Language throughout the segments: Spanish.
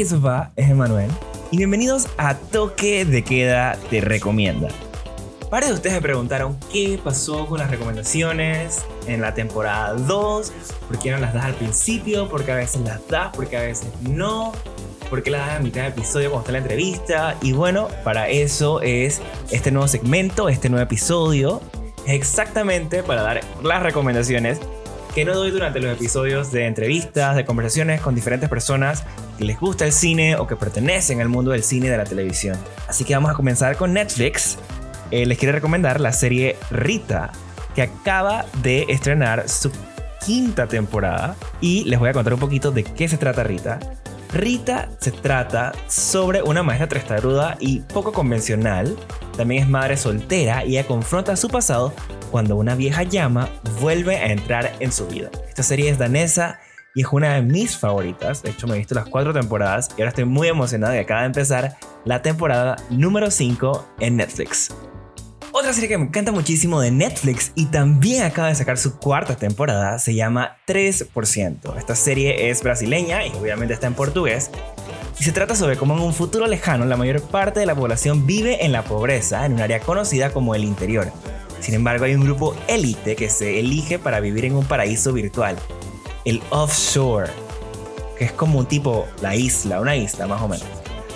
¿qué va? Es Emanuel. Y bienvenidos a Toque de Queda Te Recomienda. Varios de ustedes me preguntaron qué pasó con las recomendaciones en la temporada 2, por qué no las das al principio, por qué a veces las das, por qué a veces no, por qué las das a mitad de episodio cuando está la entrevista. Y bueno, para eso es este nuevo segmento, este nuevo episodio, exactamente para dar las recomendaciones que no doy durante los episodios de entrevistas, de conversaciones con diferentes personas que les gusta el cine o que pertenecen al mundo del cine y de la televisión. Así que vamos a comenzar con Netflix. Eh, les quiero recomendar la serie Rita, que acaba de estrenar su quinta temporada y les voy a contar un poquito de qué se trata Rita. Rita se trata sobre una maestra testaruda y poco convencional. También es madre soltera y ella confronta su pasado cuando una vieja llama vuelve a entrar en su vida. Esta serie es danesa y es una de mis favoritas. De hecho, me he visto las cuatro temporadas y ahora estoy muy emocionado de acaba de empezar la temporada número 5 en Netflix. Otra serie que me encanta muchísimo de Netflix y también acaba de sacar su cuarta temporada se llama 3%. Esta serie es brasileña y obviamente está en portugués. Y se trata sobre cómo en un futuro lejano la mayor parte de la población vive en la pobreza en un área conocida como el interior. Sin embargo, hay un grupo élite que se elige para vivir en un paraíso virtual, el offshore, que es como un tipo la isla, una isla más o menos.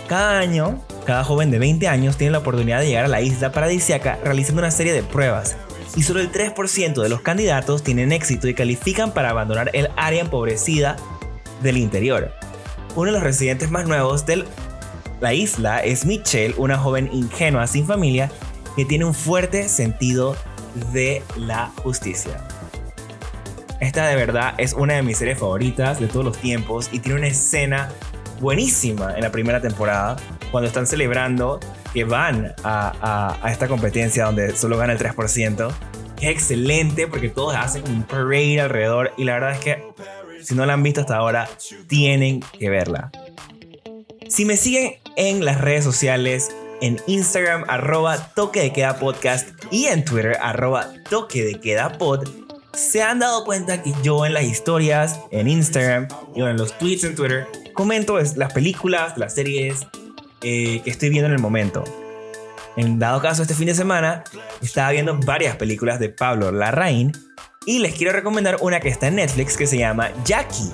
Cada año, cada joven de 20 años tiene la oportunidad de llegar a la isla paradisiaca realizando una serie de pruebas, y solo el 3% de los candidatos tienen éxito y califican para abandonar el área empobrecida del interior. Uno de los residentes más nuevos de la isla es Michelle, una joven ingenua sin familia que tiene un fuerte sentido de la justicia. Esta de verdad es una de mis series favoritas de todos los tiempos y tiene una escena buenísima en la primera temporada cuando están celebrando que van a, esta competencia donde solo gana el 3%. es excelente porque todos hacen un parade alrededor y la verdad es que si no la han visto hasta ahora, tienen que verla. Si me siguen en las redes sociales, en Instagram arroba toque de queda podcast y en Twitter arroba toque de queda pod, se han dado cuenta que yo en las historias, en Instagram y en los tweets en Twitter, comento las películas, las series eh, que estoy viendo en el momento. En dado caso, este fin de semana estaba viendo varias películas de Pablo Larraín y les quiero recomendar una que está en Netflix que se llama Jackie.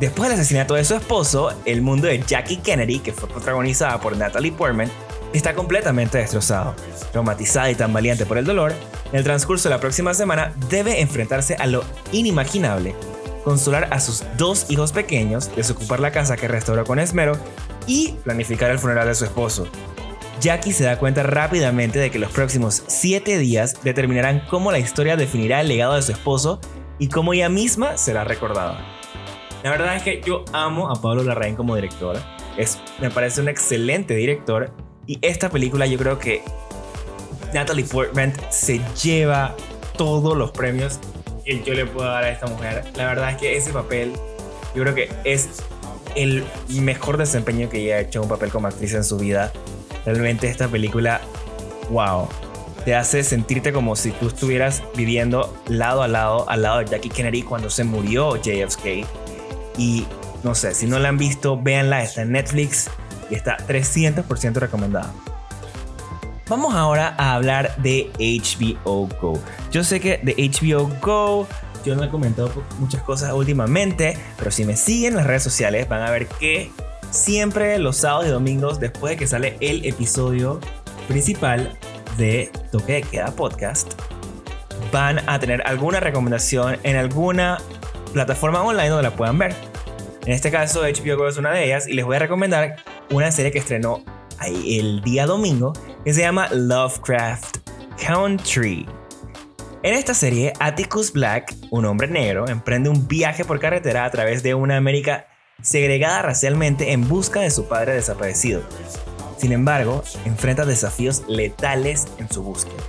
Después del asesinato de su esposo, el mundo de Jackie Kennedy, que fue protagonizada por Natalie Portman, está completamente destrozado. Traumatizada y tan valiente por el dolor, en el transcurso de la próxima semana debe enfrentarse a lo inimaginable, consolar a sus dos hijos pequeños, desocupar la casa que restauró con esmero y planificar el funeral de su esposo. Jackie se da cuenta rápidamente de que los próximos siete días determinarán cómo la historia definirá el legado de su esposo y cómo ella misma será recordada. La verdad es que yo amo a Pablo Larraín como director. Es, me parece un excelente director. Y esta película yo creo que Natalie Portman se lleva todos los premios que yo le puedo dar a esta mujer. La verdad es que ese papel yo creo que es el mejor desempeño que ella ha hecho un papel como actriz en su vida. Realmente esta película, wow, te hace sentirte como si tú estuvieras viviendo lado a lado al lado de Jackie Kennedy cuando se murió JFK y no sé, si no la han visto, véanla, está en Netflix y está 300% recomendada. Vamos ahora a hablar de HBO Go. Yo sé que de HBO Go yo no he comentado muchas cosas últimamente, pero si me siguen en las redes sociales van a ver que siempre los sábados y domingos después de que sale el episodio principal de Toque de Queda Podcast, van a tener alguna recomendación en alguna plataforma online donde la puedan ver. En este caso, HBO es una de ellas y les voy a recomendar una serie que estrenó el día domingo que se llama Lovecraft Country. En esta serie, Atticus Black, un hombre negro, emprende un viaje por carretera a través de una América segregada racialmente en busca de su padre desaparecido. Sin embargo, enfrenta desafíos letales en su búsqueda.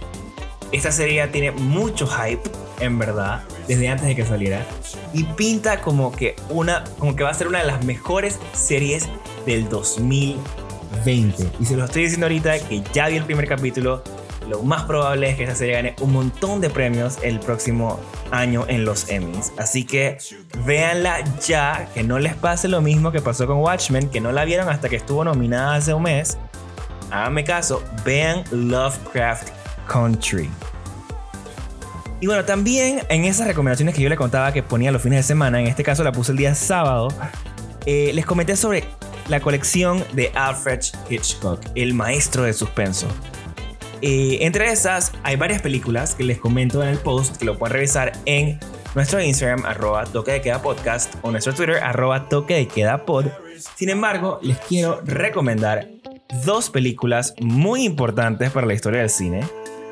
Esta serie tiene mucho hype, en verdad, desde antes de que saliera. Y pinta como que, una, como que va a ser una de las mejores series del 2020. Y se lo estoy diciendo ahorita que ya vi el primer capítulo lo más probable es que esta serie gane un montón de premios el próximo año en los Emmys. Así que véanla ya, que no les pase lo mismo que pasó con Watchmen, que no la vieron hasta que estuvo nominada hace un mes. Háganme caso, vean Lovecraft Country. Y bueno, también en esas recomendaciones que yo les contaba que ponía los fines de semana, en este caso la puse el día sábado, eh, les comenté sobre la colección de Alfred Hitchcock, el maestro de suspenso. Eh, entre esas hay varias películas que les comento en el post que lo pueden revisar en nuestro Instagram arroba toque de queda podcast o nuestro Twitter arroba toque de queda pod. Sin embargo, les quiero recomendar dos películas muy importantes para la historia del cine.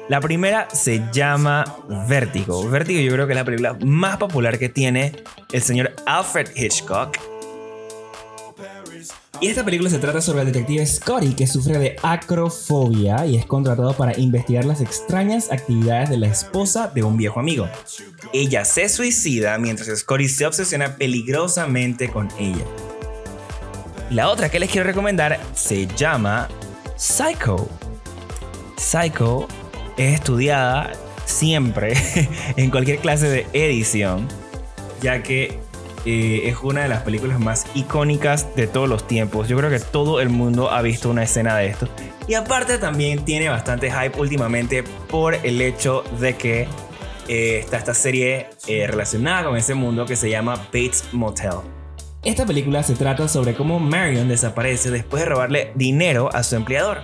La primera se llama Vértigo. Vértigo yo creo que es la película más popular que tiene el señor Alfred Hitchcock. Y esta película se trata sobre el detective Scotty que sufre de acrofobia y es contratado para investigar las extrañas actividades de la esposa de un viejo amigo. Ella se suicida mientras Scotty se obsesiona peligrosamente con ella. La otra que les quiero recomendar se llama Psycho. Psycho es estudiada siempre en cualquier clase de edición, ya que eh, es una de las películas más icónicas de todos los tiempos. Yo creo que todo el mundo ha visto una escena de esto. Y aparte también tiene bastante hype últimamente por el hecho de que eh, está esta serie eh, relacionada con ese mundo que se llama Bates Motel. Esta película se trata sobre cómo Marion desaparece después de robarle dinero a su empleador.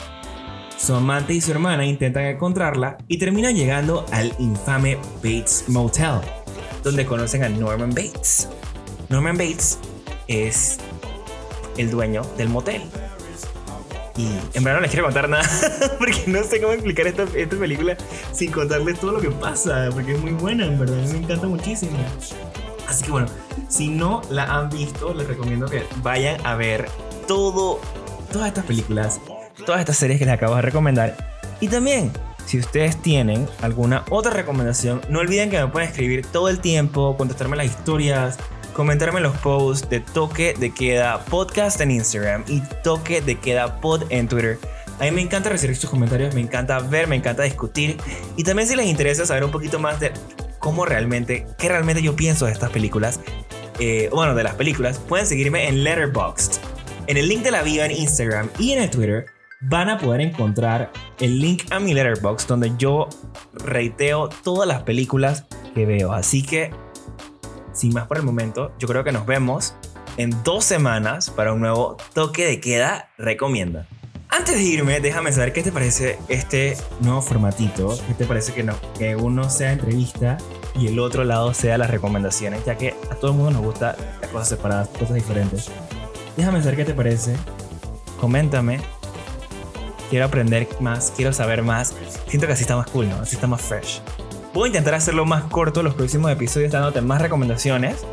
Su amante y su hermana intentan encontrarla y terminan llegando al infame Bates Motel, donde conocen a Norman Bates, Norman Bates es el dueño del motel. Y en verdad no les quiero contar nada porque no sé cómo explicar esta, esta, película sin contarles todo lo que pasa, porque es muy buena, en verdad, me encanta muchísimo. Así que bueno, si no la han visto, les recomiendo que vayan a ver todo, todas estas películas, todas estas series que les acabo de recomendar. Y también, si ustedes tienen alguna otra recomendación, no olviden que me pueden escribir todo el tiempo, contestarme las historias, comentarme en los posts de Toque de Queda Podcast en Instagram y Toque de Queda Pod en Twitter. A mí me encanta recibir sus comentarios, me encanta ver, me encanta discutir. Y también si les interesa saber un poquito más de cómo realmente, qué realmente yo pienso de estas películas, eh, bueno, de las películas, pueden seguirme en Letterboxd. En el link de la bio en Instagram y en el Twitter van a poder encontrar el link a mi Letterboxd donde yo reiteo todas las películas que veo. Así que sin más por el momento, yo creo que nos vemos en dos semanas para un nuevo toque de queda recomienda. Antes de irme, déjame saber qué te parece este nuevo formatito. ¿Qué te parece que, no, que uno sea entrevista y el otro lado sea las recomendaciones? Ya que a todo el mundo nos gusta las cosas separadas, cosas diferentes. Déjame saber qué te parece. Coméntame. Quiero aprender más, quiero saber más. Siento que así está más cool, ¿no? Así está más fresh. Voy a intentar hacerlo más corto los próximos episodios dándote más recomendaciones.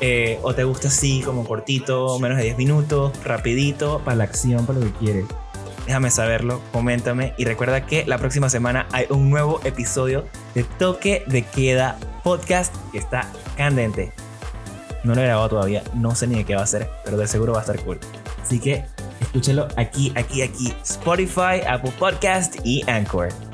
Eh, o te gusta así, como cortito, menos de 10 minutos, rapidito, para la acción, para lo que quieres. Déjame saberlo, coméntame y recuerda que la próxima semana hay un nuevo episodio de Toque de Queda Podcast que está candente. No lo he grabado todavía, no sé ni de qué va a ser, pero de seguro va a estar cool. Así que escúchalo aquí, aquí, aquí, Spotify, Apple Podcast y Anchor.